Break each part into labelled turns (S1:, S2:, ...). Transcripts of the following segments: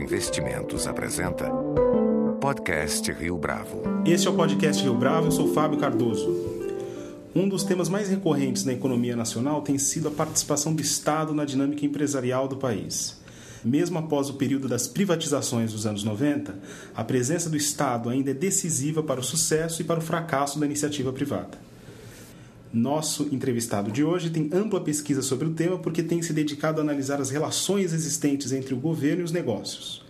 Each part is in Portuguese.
S1: Investimentos apresenta Podcast Rio Bravo.
S2: Este é o Podcast Rio Bravo, eu sou Fábio Cardoso. Um dos temas mais recorrentes na economia nacional tem sido a participação do Estado na dinâmica empresarial do país. Mesmo após o período das privatizações dos anos 90, a presença do Estado ainda é decisiva para o sucesso e para o fracasso da iniciativa privada. Nosso entrevistado de hoje tem ampla pesquisa sobre o tema porque tem se dedicado a analisar as relações existentes entre o governo e os negócios.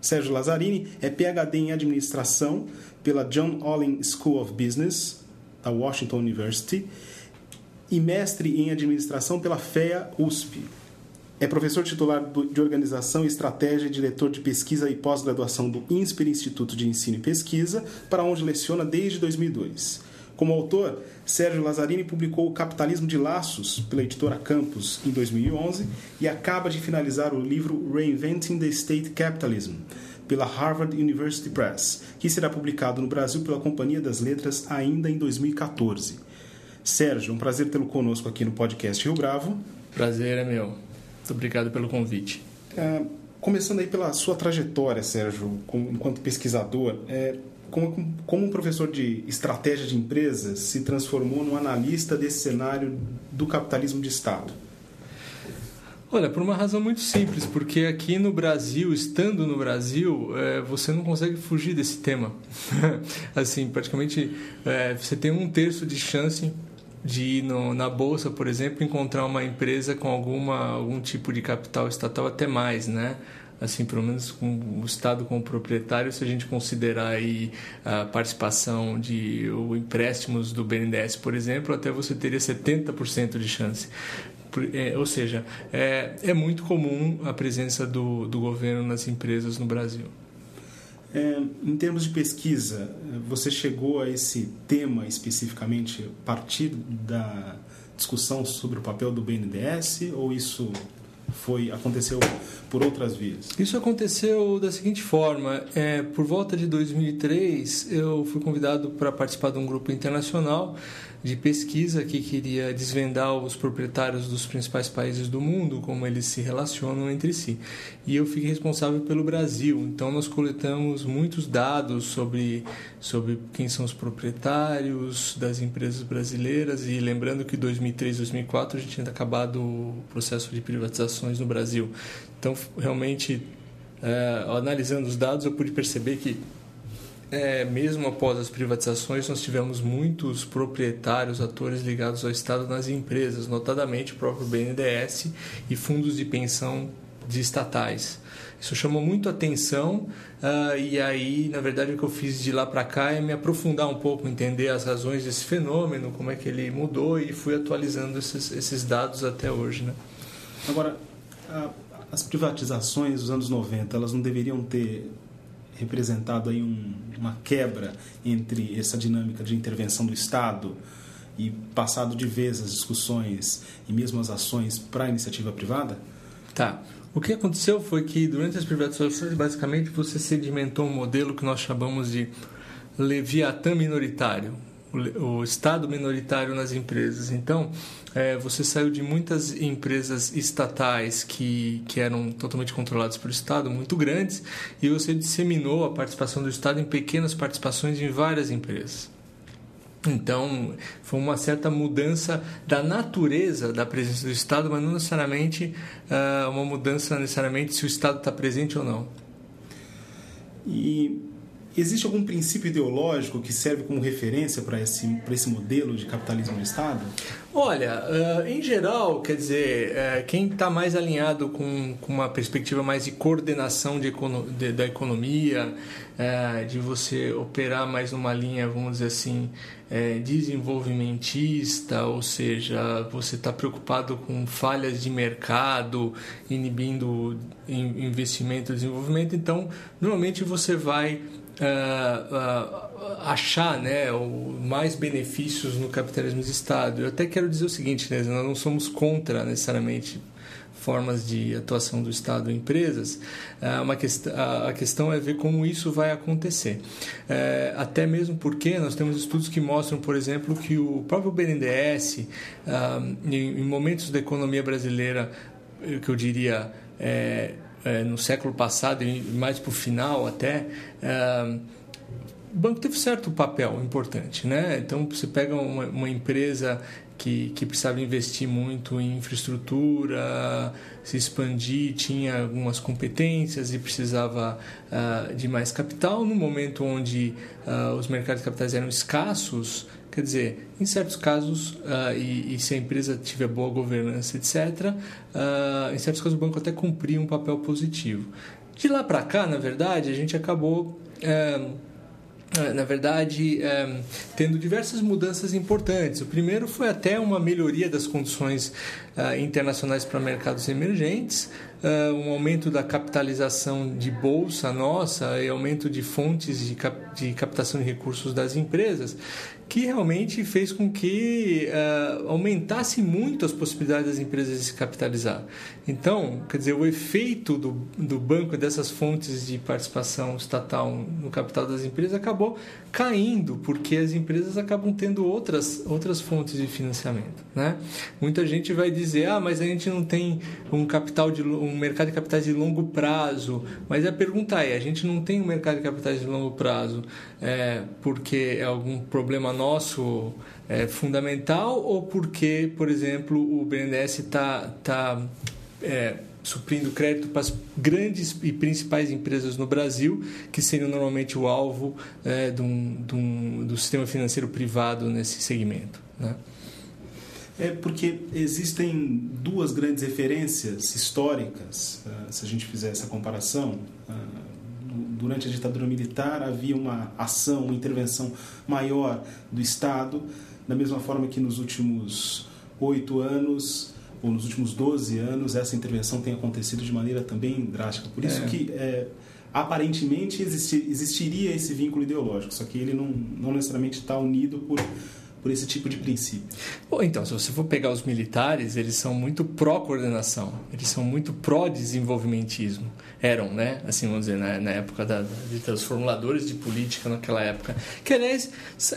S2: Sérgio Lazzarini é PhD em administração pela John Olin School of Business, da Washington University, e mestre em administração pela FEA USP. É professor titular de Organização e Estratégia e diretor de pesquisa e pós-graduação do INSPER Instituto de Ensino e Pesquisa, para onde leciona desde 2002. Como autor, Sérgio Lazzarini publicou O Capitalismo de Laços pela editora Campus em 2011 e acaba de finalizar o livro Reinventing the State Capitalism pela Harvard University Press, que será publicado no Brasil pela Companhia das Letras ainda em 2014. Sérgio, um prazer tê-lo conosco aqui no podcast Rio Bravo.
S3: Prazer é meu. Muito obrigado pelo convite.
S2: É, começando aí pela sua trajetória, Sérgio, enquanto pesquisador, é, como, como um professor de estratégia de empresas se transformou num analista desse cenário do capitalismo de Estado?
S3: Olha, por uma razão muito simples, porque aqui no Brasil, estando no Brasil, é, você não consegue fugir desse tema. assim, praticamente é, você tem um terço de chance de ir no, na bolsa, por exemplo, encontrar uma empresa com alguma algum tipo de capital estatal até mais, né? Assim, pelo menos com o Estado como proprietário, se a gente considerar aí a participação de ou empréstimos do BNDES, por exemplo, até você teria 70% de chance. É, ou seja, é, é muito comum a presença do, do governo nas empresas no Brasil.
S2: É, em termos de pesquisa, você chegou a esse tema especificamente a partir da discussão sobre o papel do BNDES ou isso foi aconteceu por outras vias?
S3: Isso aconteceu da seguinte forma: é, por volta de 2003, eu fui convidado para participar de um grupo internacional de pesquisa que queria desvendar os proprietários dos principais países do mundo, como eles se relacionam entre si. E eu fiquei responsável pelo Brasil. Então nós coletamos muitos dados sobre sobre quem são os proprietários das empresas brasileiras e lembrando que 2003, 2004 a gente tinha acabado o processo de privatizações no Brasil. Então realmente é, analisando os dados eu pude perceber que é, mesmo após as privatizações, nós tivemos muitos proprietários, atores ligados ao Estado nas empresas, notadamente o próprio BNDES e fundos de pensão de estatais. Isso chamou muito atenção uh, e aí, na verdade, o que eu fiz de lá para cá é me aprofundar um pouco, entender as razões desse fenômeno, como é que ele mudou e fui atualizando esses, esses dados até hoje. Né?
S2: Agora, a, as privatizações dos anos 90, elas não deveriam ter representado aí um, uma quebra entre essa dinâmica de intervenção do Estado e passado de vez as discussões e mesmo as ações para a iniciativa privada?
S3: Tá. O que aconteceu foi que durante as privatizações, basicamente, você sedimentou um modelo que nós chamamos de Leviatã minoritário, o Estado minoritário nas empresas. Então, é, você saiu de muitas empresas estatais que, que eram totalmente controladas pelo Estado, muito grandes, e você disseminou a participação do Estado em pequenas participações em várias empresas. Então, foi uma certa mudança da natureza da presença do Estado, mas não necessariamente uh, uma mudança necessariamente se o Estado está presente ou não.
S2: E Existe algum princípio ideológico que serve como referência para esse, esse modelo de capitalismo de Estado?
S3: Olha, uh, em geral, quer dizer, uh, quem está mais alinhado com, uma perspectiva mais de coordenação de, de da economia, uh, de você operar mais numa linha, vamos dizer assim, desenvolvimentista, ou seja, você está preocupado com falhas de mercado, inibindo investimento e desenvolvimento, então, normalmente você vai uh, uh, achar né, o, mais benefícios no capitalismo de Estado. Eu até quero dizer o seguinte, né, nós não somos contra necessariamente formas de atuação do Estado em empresas, uma quest a questão é ver como isso vai acontecer. É, até mesmo porque nós temos estudos que mostram, por exemplo, que o próprio BNDES, em momentos da economia brasileira, que eu diria, é, é, no século passado e mais para o final até, é, o banco teve certo papel importante. Né? Então, você pega uma, uma empresa que, que precisava investir muito em infraestrutura, se expandir, tinha algumas competências e precisava uh, de mais capital. No momento onde uh, os mercados de capitais eram escassos, quer dizer, em certos casos, uh, e, e, se a empresa tiver boa governança, etc., em certos casos o banco até cumpria um papel positivo. De lá para cá, na verdade, a gente acabou. É, na verdade, é, tendo diversas mudanças importantes. O primeiro foi até uma melhoria das condições é, internacionais para mercados emergentes, um aumento da capitalização de bolsa nossa e aumento de fontes de, de captação de recursos das empresas, que realmente fez com que uh, aumentasse muito as possibilidades das empresas de se capitalizar. Então, quer dizer, o efeito do, do banco dessas fontes de participação estatal no capital das empresas acabou caindo, porque as empresas acabam tendo outras, outras fontes de financiamento. Né? Muita gente vai dizer, ah, mas a gente não tem um capital de um mercado de capitais de longo prazo. Mas a pergunta é, a gente não tem um mercado de capitais de longo prazo é, porque é algum problema nosso é, fundamental ou porque, por exemplo, o BNDES está tá, é, suprindo crédito para as grandes e principais empresas no Brasil, que seriam normalmente o alvo é, de um, de um, do sistema financeiro privado nesse segmento. Né?
S2: É porque existem duas grandes referências históricas, uh, se a gente fizer essa comparação. Uh, durante a ditadura militar havia uma ação, uma intervenção maior do Estado, da mesma forma que nos últimos oito anos ou nos últimos 12 anos, essa intervenção tem acontecido de maneira também drástica. Por isso é. que, é, aparentemente, existir, existiria esse vínculo ideológico, só que ele não, não necessariamente está unido por por esse tipo de princípio.
S3: Bom, então, se você for pegar os militares, eles são muito pró-coordenação, eles são muito pró-desenvolvimentismo. Eram, né? Assim, vamos dizer, na, na época da, dos formuladores de política naquela época. Que, aliás,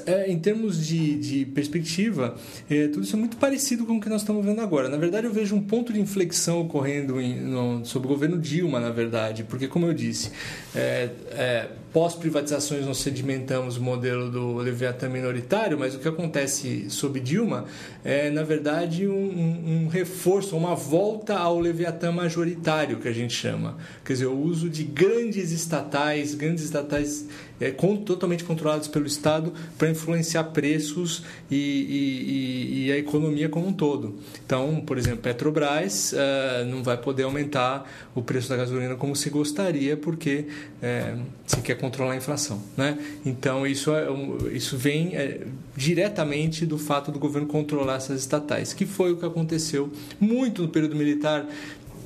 S3: é, em termos de, de perspectiva, é, tudo isso é muito parecido com o que nós estamos vendo agora. Na verdade, eu vejo um ponto de inflexão ocorrendo em, no, sob o governo Dilma, na verdade, porque, como eu disse, é, é pós-privatizações nós sedimentamos o modelo do Leviatã minoritário, mas o que acontece sob Dilma é, na verdade, um, um, um reforço, uma volta ao Leviatã majoritário, que a gente chama. Quer dizer, o uso de grandes estatais, grandes estatais é, com, totalmente controlados pelo Estado para influenciar preços e, e, e, a economia como um todo. Então, por exemplo, Petrobras uh, não vai poder aumentar o preço da gasolina como se gostaria, porque é, se quer controlar a inflação. Né? Então, isso, é, isso vem é, diretamente do fato do governo controlar essas estatais, que foi o que aconteceu muito no período militar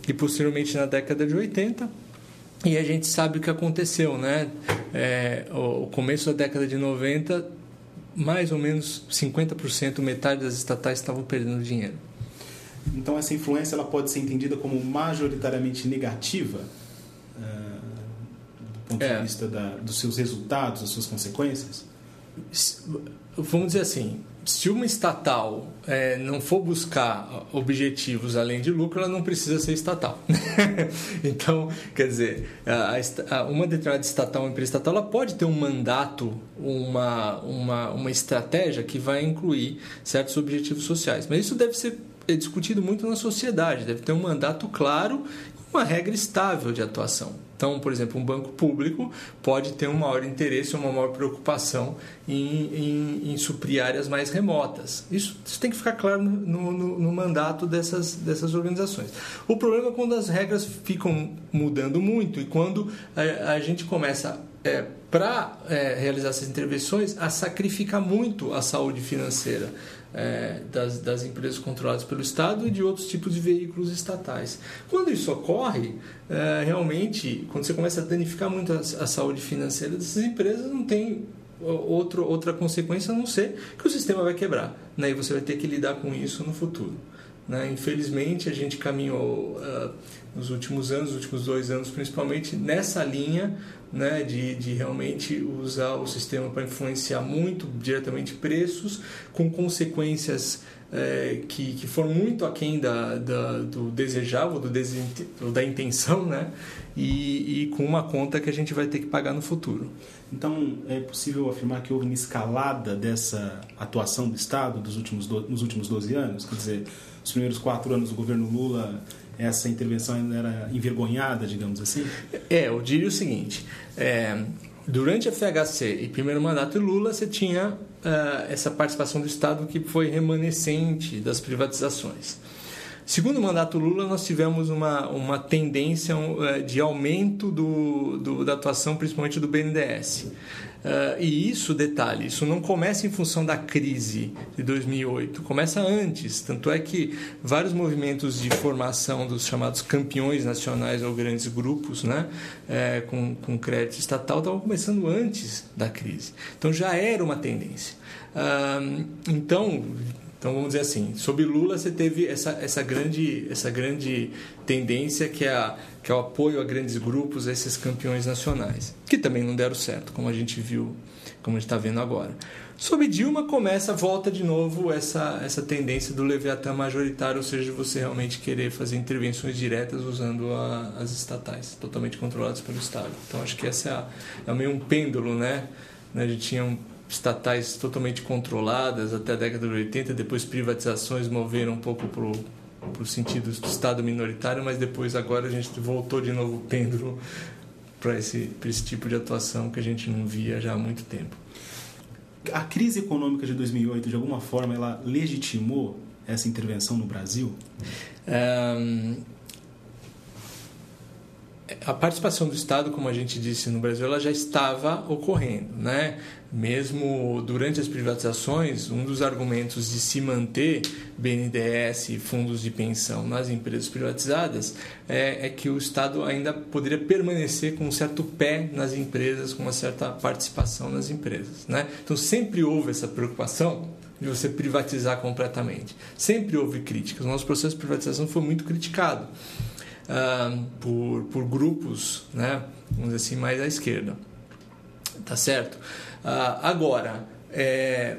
S3: e posteriormente na década de 80 e a gente sabe o que aconteceu, né? É, o começo da década de 90, mais ou menos 50%, metade das estatais estavam perdendo dinheiro.
S2: Então essa influência ela pode ser entendida como majoritariamente negativa ponto é. de vista da, dos seus resultados, das suas consequências?
S3: Vamos dizer assim, se uma estatal é, não for buscar objetivos além de lucro, ela não precisa ser estatal. então, quer dizer, a, a, uma determinada estatal, uma empresa estatal, ela pode ter um mandato, uma, uma, uma estratégia que vai incluir certos objetivos sociais. Mas isso deve ser discutido muito na sociedade, deve ter um mandato claro e uma regra estável de atuação. Então, por exemplo, um banco público pode ter um maior interesse ou uma maior preocupação em, em, em suprir áreas mais remotas. Isso, isso, tem que ficar claro no, no, no, mandato dessas, dessas organizações. O problema é quando as regras ficam mudando muito e quando a, a gente começa é, para é, realizar essas intervenções a sacrificar muito a saúde financeira é, das, das empresas controladas pelo Estado e de outros tipos de veículos estatais. Quando isso ocorre, é, realmente, quando você começa a danificar muito a, a saúde financeira dessas empresas, não tem outro, outra consequência a não ser que o sistema vai quebrar. Né? E você vai ter que lidar com isso no futuro. Né? Infelizmente, a gente caminhou uh, nos últimos anos, nos últimos dois anos principalmente, nessa linha né, de, de realmente usar o sistema para influenciar muito diretamente preços, com consequências é, que, que foram muito aquém da, da, do desejável, do desint, da intenção, né? E, e, com uma conta que a gente vai ter que pagar no futuro.
S2: Então, é possível afirmar que houve uma escalada dessa atuação do Estado dos últimos do, nos últimos 12 anos? Quer dizer, os primeiros quatro anos do governo Lula, essa intervenção ainda era envergonhada, digamos assim?
S3: É, eu diria o seguinte: é, durante a FHC e primeiro mandato de Lula, você tinha uh, essa participação do Estado que foi remanescente das privatizações. Segundo mandato Lula, nós tivemos uma, uma tendência uh, de aumento do, do, da atuação, principalmente do BNDES. Uh, e isso, detalhe, isso não começa em função da crise de 2008, começa antes. Tanto é que vários movimentos de formação dos chamados campeões nacionais ou grandes grupos né, é, com, com crédito estatal estavam começando antes da crise. Então já era uma tendência. Uh, então, então vamos dizer assim, sob Lula você teve essa, essa, grande, essa grande tendência que é, a, que é o apoio a grandes grupos, a esses campeões nacionais, que também não deram certo, como a gente viu, como a gente está vendo agora. Sob Dilma começa, volta de novo essa, essa tendência do Leviatã majoritário, ou seja, você realmente querer fazer intervenções diretas usando a, as estatais, totalmente controladas pelo Estado. Então acho que essa é, a, é meio um pêndulo, né? A gente tinha um estatais totalmente controladas até a década de 80, depois privatizações moveram um pouco para o sentido do Estado minoritário, mas depois agora a gente voltou de novo o pêndulo para esse, esse tipo de atuação que a gente não via já há muito tempo.
S2: A crise econômica de 2008, de alguma forma, ela legitimou essa intervenção no Brasil? Um
S3: a participação do Estado, como a gente disse no Brasil, ela já estava ocorrendo, né? Mesmo durante as privatizações, um dos argumentos de se manter BNDES e fundos de pensão nas empresas privatizadas é, é, que o Estado ainda poderia permanecer com um certo pé nas empresas, com uma certa participação nas empresas, né? Então sempre houve essa preocupação de você privatizar completamente. Sempre houve críticas. O nosso processo de privatização foi muito criticado uh, por, por grupos, né, vamos dizer assim, mais à esquerda. Tá certo? Uh, agora, é,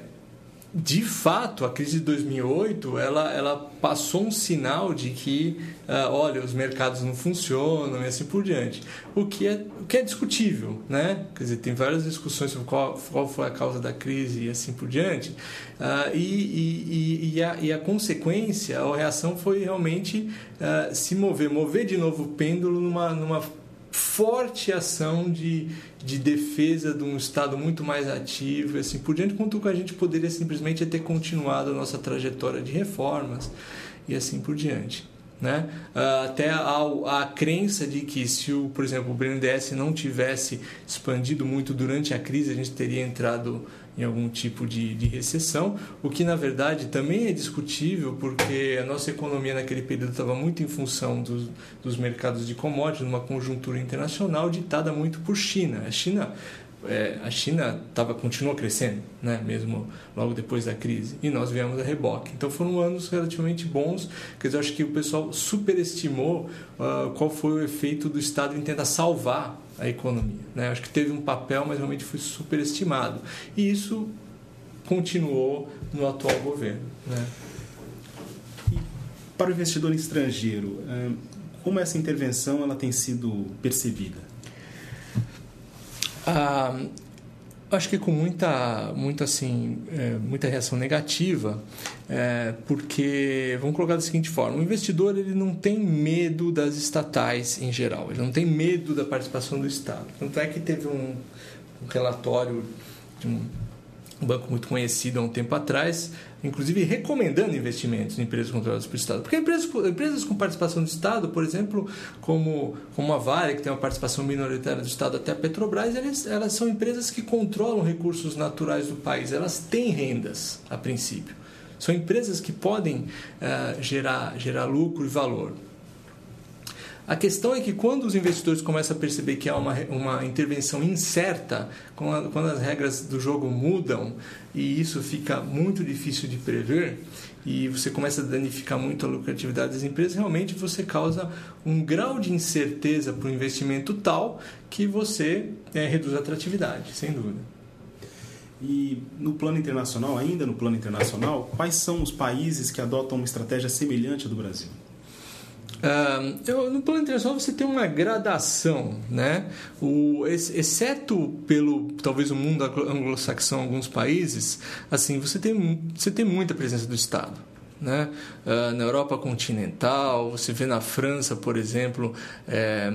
S3: de fato, a crise de 2008 ela, ela passou um sinal de que, uh, olha, os mercados não funcionam e assim por diante. O que é, o que é discutível, né? Quer dizer, tem várias discussões sobre qual, qual foi a causa da crise e assim por diante. Uh, e, e, e, a, e a consequência, a reação foi realmente uh, se mover, mover de novo o pêndulo numa, numa forte ação de, de defesa de um Estado muito mais ativo e assim por diante, quanto que a gente poderia simplesmente ter continuado a nossa trajetória de reformas e assim por diante. Né? Ah, até a, a crença de que se, o, por exemplo, o BNDES não tivesse expandido muito durante a crise, a gente teria entrado em algum tipo de, de recessão, o que na verdade também é discutível porque a nossa economia naquele período estava muito em função dos, dos mercados de commodities, numa conjuntura internacional ditada muito por China. A China é, a China tava, continuou crescendo, né? mesmo logo depois da crise, e nós viemos a reboque. Então foram anos relativamente bons, quer dizer, eu acho que o pessoal superestimou uh, qual foi o efeito do Estado em tentar salvar a economia. Né? Acho que teve um papel, mas realmente foi superestimado. E isso continuou no atual governo. Né?
S2: E para o investidor estrangeiro, eh, como essa intervenção ela tem sido percebida?
S3: Ah, acho que com muita, muita, assim, é, muita reação negativa, é, porque vamos colocar da seguinte forma: o investidor ele não tem medo das estatais em geral, ele não tem medo da participação do Estado. Tanto é que teve um, um relatório de um um banco muito conhecido há um tempo atrás, inclusive recomendando investimentos em empresas controladas pelo Estado. Porque empresas, empresas com participação do Estado, por exemplo, como, como a Vale, que tem uma participação minoritária do Estado, até a Petrobras, elas, elas são empresas que controlam recursos naturais do país, elas têm rendas, a princípio. São empresas que podem uh, gerar, gerar lucro e valor. A questão é que quando os investidores começam a perceber que há uma, uma intervenção incerta, quando, quando as regras do jogo mudam e isso fica muito difícil de prever, e você começa a danificar muito a lucratividade das empresas, realmente você causa um grau de incerteza para o investimento tal que você é, reduz a atratividade, sem dúvida.
S2: E no plano internacional, ainda no plano internacional, quais são os países que adotam uma estratégia semelhante à do Brasil?
S3: Uh, no plano internacional você tem uma gradação, né? O, exceto pelo talvez o mundo anglo-saxão, alguns países, assim você tem você tem muita presença do Estado. Né? Uh, na Europa continental, você vê na França, por exemplo, é,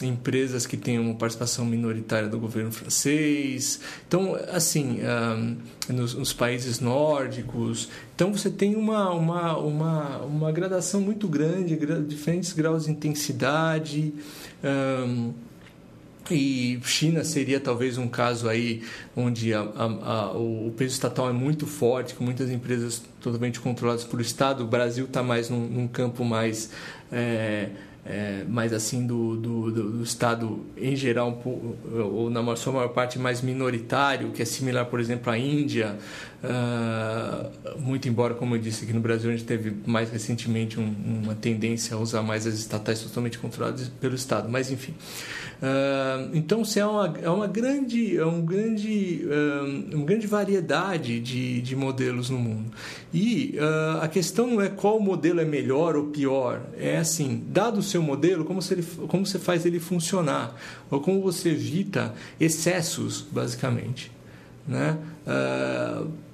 S3: empresas que têm uma participação minoritária do governo francês. Então, assim, um, nos, nos, países nórdicos. Então, você tem uma, uma, uma, uma gradação muito grande, diferentes graus de intensidade. Um, e China seria talvez um caso aí onde a, a, a, o peso estatal é muito forte, com muitas empresas totalmente controladas por Estado. O Brasil está mais num, num, campo mais é, é, mais assim do, do, do, Estado em geral, ou na sua maior parte mais minoritário, que é similar, por exemplo, à Índia. Uh, muito embora, como eu disse, aqui no Brasil a gente teve mais recentemente um, uma tendência a usar mais as estatais totalmente controladas pelo Estado. Mas, enfim. Uh, então, se é uma, é uma grande, é um grande, uh, uma grande variedade de, de modelos no mundo. E uh, a questão não é qual modelo é melhor ou pior, é assim, dado o seu modelo, como, se ele, como você faz ele funcionar, ou como você evita excessos, basicamente. Né? Uh,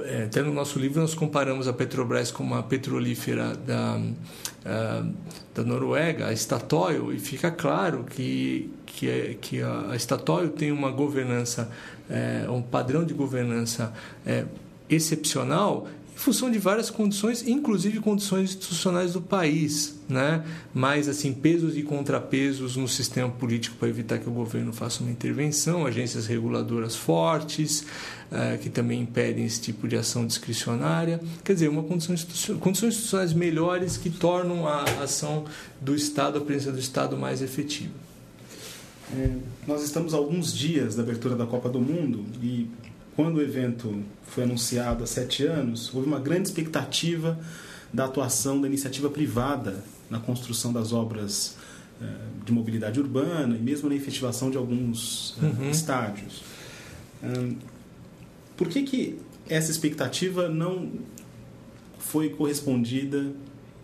S3: é, até no nosso livro nós comparamos a Petrobras com uma petrolífera da, uh, da Noruega, a Statoil, e fica claro que, que, que a Statoil tem uma governança, é, um padrão de governança é, excepcional em função de várias condições, inclusive condições institucionais do país, né? Mas assim pesos e contrapesos no sistema político para evitar que o governo faça uma intervenção, agências reguladoras fortes uh, que também impedem esse tipo de ação discricionária, quer dizer, uma condição institucional, condições institucionais melhores que tornam a ação do Estado, a presença do Estado mais efetiva.
S2: É, nós estamos a alguns dias da abertura da Copa do Mundo e quando o evento foi anunciado há sete anos, houve uma grande expectativa da atuação da iniciativa privada na construção das obras eh, de mobilidade urbana e mesmo na efetivação de alguns eh, uhum. estádios. Por que, que essa expectativa não foi correspondida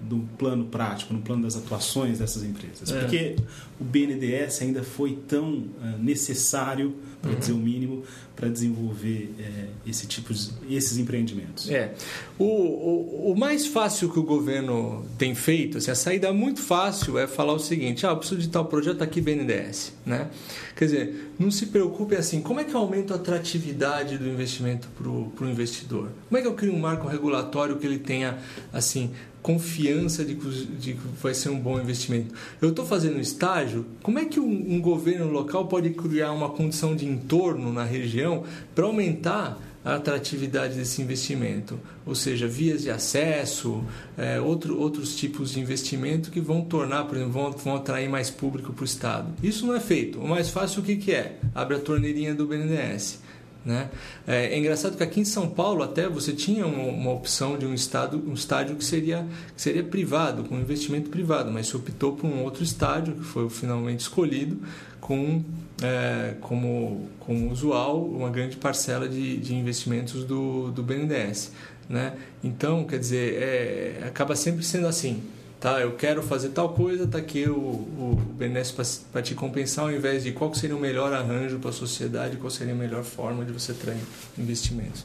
S2: do plano prático, no plano das atuações dessas empresas? É. Porque o BNDES ainda foi tão eh, necessário, para uhum. dizer o mínimo, para desenvolver é, esse tipo de, esses empreendimentos?
S3: É. O, o, o, mais fácil que o governo tem feito, assim, a saída muito fácil é falar o seguinte: ah, eu preciso de tal projeto aqui BNDES. Né? Quer dizer, não se preocupe assim, como é que eu aumento a atratividade do investimento para o investidor? Como é que eu crio um marco regulatório que ele tenha assim confiança de, que vai ser um bom investimento. Eu estou fazendo estágio, como é que um, um, governo local pode criar uma condição de entorno na região região para aumentar a atratividade desse investimento, ou seja, vias de acesso, é, outro, outros tipos de investimento que vão tornar, por exemplo, vão, vão atrair mais público para o Estado. Isso não é feito. O mais fácil o que, que é? Abre a torneirinha do BNDES. Né? É, é, engraçado que aqui em São Paulo até você tinha uma, uma, opção de um, estado, um estádio que seria, que seria privado, com investimento privado, mas se optou por um outro estádio, que foi finalmente escolhido, com é, como, como usual, uma grande parcela de, de investimentos do, do BNDES. Né? Então, quer dizer, é, acaba sempre sendo assim. Tá, eu quero fazer tal coisa, tá aqui o, o BNDES para te compensar, ao invés de qual seria o melhor arranjo para a sociedade, qual seria a melhor forma de você trazer investimentos.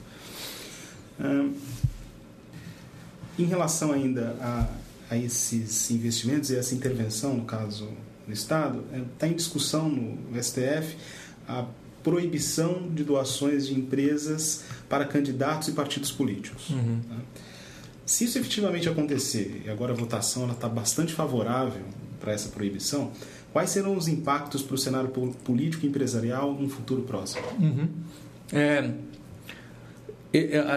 S2: Hum, em relação ainda a, a esses investimentos e essa intervenção, no caso no Estado, está é, em discussão no STF a proibição de doações de empresas para candidatos e partidos políticos. Uhum. Né? Se isso efetivamente acontecer, e agora a votação está bastante favorável para essa proibição, quais serão os impactos para o cenário político e empresarial no futuro próximo?
S3: Uhum. É,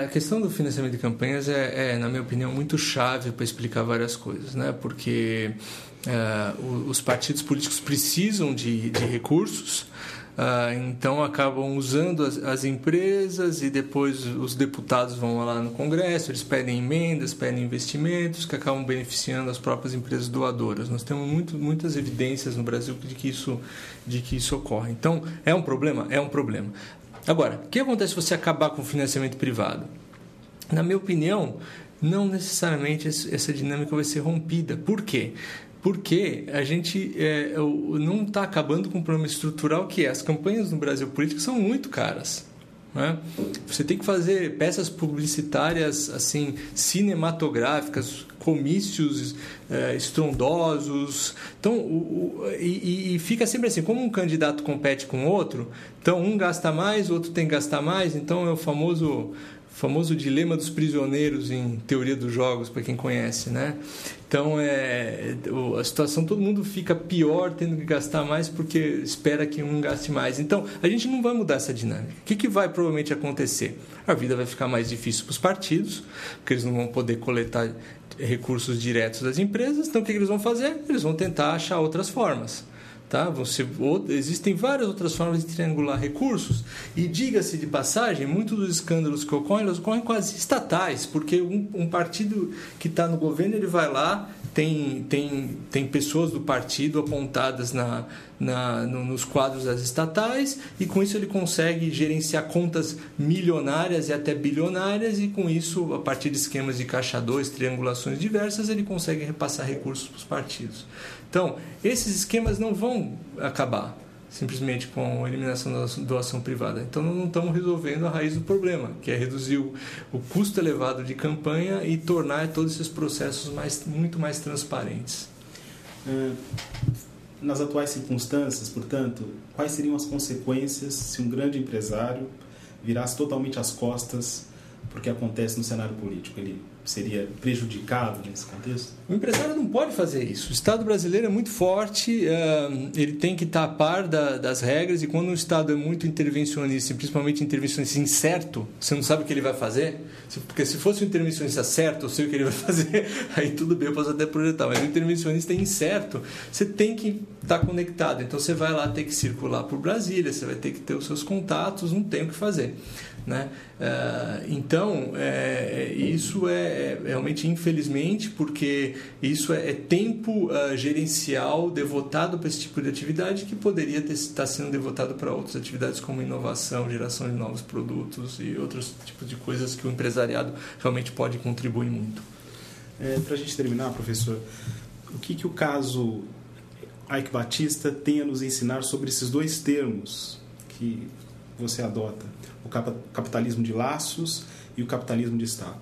S3: A questão do financiamento de campanhas é, é na minha opinião, muito chave para explicar várias coisas, né? Porque é, os partidos políticos precisam de, de recursos, ah, então acabam usando as, as, empresas e depois os deputados vão lá no Congresso, eles pedem emendas, pedem investimentos que acabam beneficiando as próprias empresas doadoras. Nós temos muito, muitas evidências no Brasil de que, isso, de que isso ocorre. Então, é um problema? É um problema. Agora, o que acontece se você acabar com o financiamento privado? Na minha opinião, não necessariamente essa dinâmica vai ser rompida. Por quê? Porque a gente é, não está acabando com um problema estrutural que é as campanhas no Brasil político são muito caras. Né? Você tem que fazer peças publicitárias assim cinematográficas, comícios é, estrondosos. Então, o, o, e, e, fica sempre assim: como um candidato compete com outro, então um gasta mais, o outro tem que gastar mais. Então é o famoso famoso dilema dos prisioneiros em teoria dos jogos, para quem conhece, né? Então, é, a situação, todo mundo fica pior tendo que gastar mais porque espera que um gaste mais. Então, a gente não vai mudar essa dinâmica. O que, que vai provavelmente acontecer? A vida vai ficar mais difícil para os partidos, porque eles não vão poder coletar recursos diretos das empresas. Então, o que, que eles vão fazer? Eles vão tentar achar outras formas. Tá? Você, existem várias outras formas de triangular recursos e diga-se de passagem, muitos dos escândalos que ocorrem, eles ocorrem quase estatais, porque um, um partido que está no governo ele vai lá, tem, tem, tem pessoas do partido apontadas na, na, no, nos quadros das estatais e com isso ele consegue gerenciar contas milionárias e até bilionárias e com isso, a partir de esquemas de caixa 2, triangulações diversas, ele consegue repassar recursos para os partidos. Então, esses esquemas não vão acabar simplesmente com a eliminação da doação privada. Então, não estamos resolvendo a raiz do problema, que é reduzir o, custo elevado de campanha e tornar todos esses processos mais, muito mais transparentes.
S2: É, nas atuais circunstâncias, portanto, quais seriam as consequências se um grande empresário virasse totalmente as costas porque acontece no cenário político? Ele seria prejudicado nesse contexto?
S3: O empresário não pode fazer isso. O Estado brasileiro é muito forte, eh, ele tem que estar a par das regras, e quando o Estado é muito intervencionista, principalmente intervencionista incerto, você não sabe o que ele vai fazer. Porque se fosse um intervencionista certo, eu sei o que ele vai fazer, aí tudo bem, eu posso até projetar. Mas o intervencionista é incerto, você tem que estar conectado. Então você vai lá ter que circular por Brasília, você vai ter que ter os seus contatos, não tem o que fazer. Né? Uh, então, é, isso é, realmente infelizmente, porque isso é, é tempo gerencial devotado para esse tipo de atividade que poderia ter, estar sendo devotado para outras atividades como inovação, geração de novos produtos e outros tipos de coisas que o empresariado realmente pode contribuir muito.
S2: É, para a gente terminar, professor, o que, que o caso Ike Batista tem a nos ensinar sobre esses dois termos que você adota? o capitalismo de laços e o capitalismo de Estado.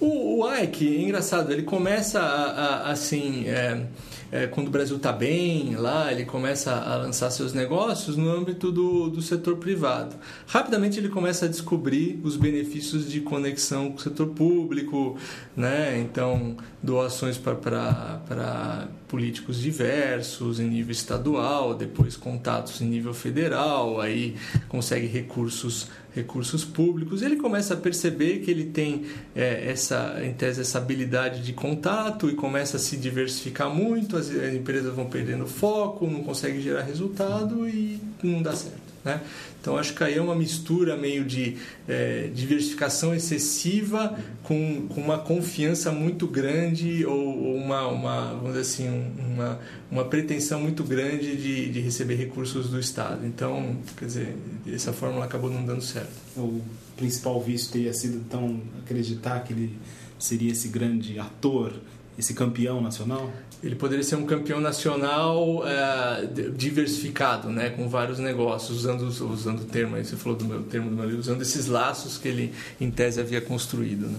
S3: O, o Ike, é engraçado, ele começa a, a, assim. É é, quando o Brasil está bem lá, ele começa a lançar seus negócios no âmbito do, do setor privado. Rapidamente ele começa a descobrir os benefícios de conexão com o setor público, né? então doações para políticos diversos em nível estadual, depois contatos em nível federal, aí consegue recursos recursos públicos, ele começa a perceber que ele tem é, essa, em tese, essa habilidade de contato e começa a se diversificar muito, as, as empresas vão perdendo foco, não conseguem gerar resultado e não dá certo. Né? Então acho que aí é uma mistura meio de é, diversificação excessiva com, com uma confiança muito grande ou, uma, uma, vamos dizer assim, uma, uma pretensão muito grande de, de receber recursos do Estado. Então, quer dizer, essa fórmula acabou não dando certo.
S2: O principal vício teria sido então acreditar que ele seria esse grande ator esse campeão nacional?
S3: Ele poderia ser um campeão nacional é, diversificado, né, com vários negócios, usando, usando o termo, aí você falou do meu termo do meu livro, usando esses laços que ele, em tese, havia construído. Né?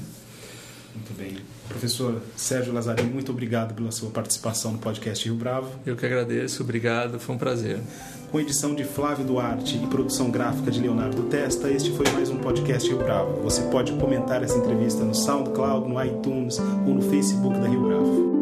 S2: Muito bem. Professor Sérgio Lazzarini, muito obrigado pela sua participação no podcast Rio Bravo.
S3: Eu que agradeço, obrigado, foi um prazer.
S2: Com edição de Flávio Duarte e produção gráfica de Leonardo Testa, este foi mais um podcast Rio Bravo. Você pode comentar essa entrevista no SoundCloud, no iTunes ou no Facebook da Rio Bravo.